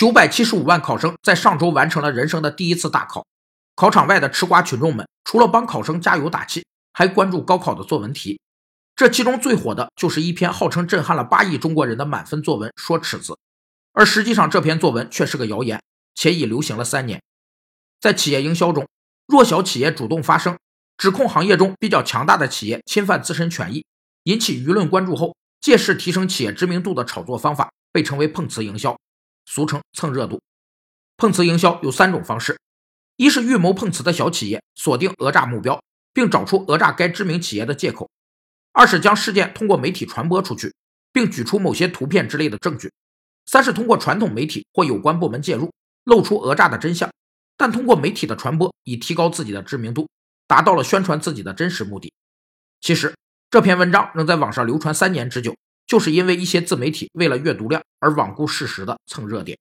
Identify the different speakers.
Speaker 1: 九百七十五万考生在上周完成了人生的第一次大考。考场外的吃瓜群众们，除了帮考生加油打气，还关注高考的作文题。这其中最火的就是一篇号称震撼了八亿中国人的满分作文《说尺子》，而实际上这篇作文却是个谣言，且已流行了三年。在企业营销中，弱小企业主动发声，指控行业中比较强大的企业侵犯自身权益，引起舆论关注后，借势提升企业知名度的炒作方法，被称为碰瓷营销，俗称蹭热度。碰瓷营销有三种方式。一是预谋碰瓷的小企业锁定讹诈目标，并找出讹诈该知名企业的借口；二是将事件通过媒体传播出去，并举出某些图片之类的证据；三是通过传统媒体或有关部门介入，露出讹诈的真相，但通过媒体的传播以提高自己的知名度，达到了宣传自己的真实目的。其实这篇文章能在网上流传三年之久，就是因为一些自媒体为了阅读量而罔顾事实的蹭热点。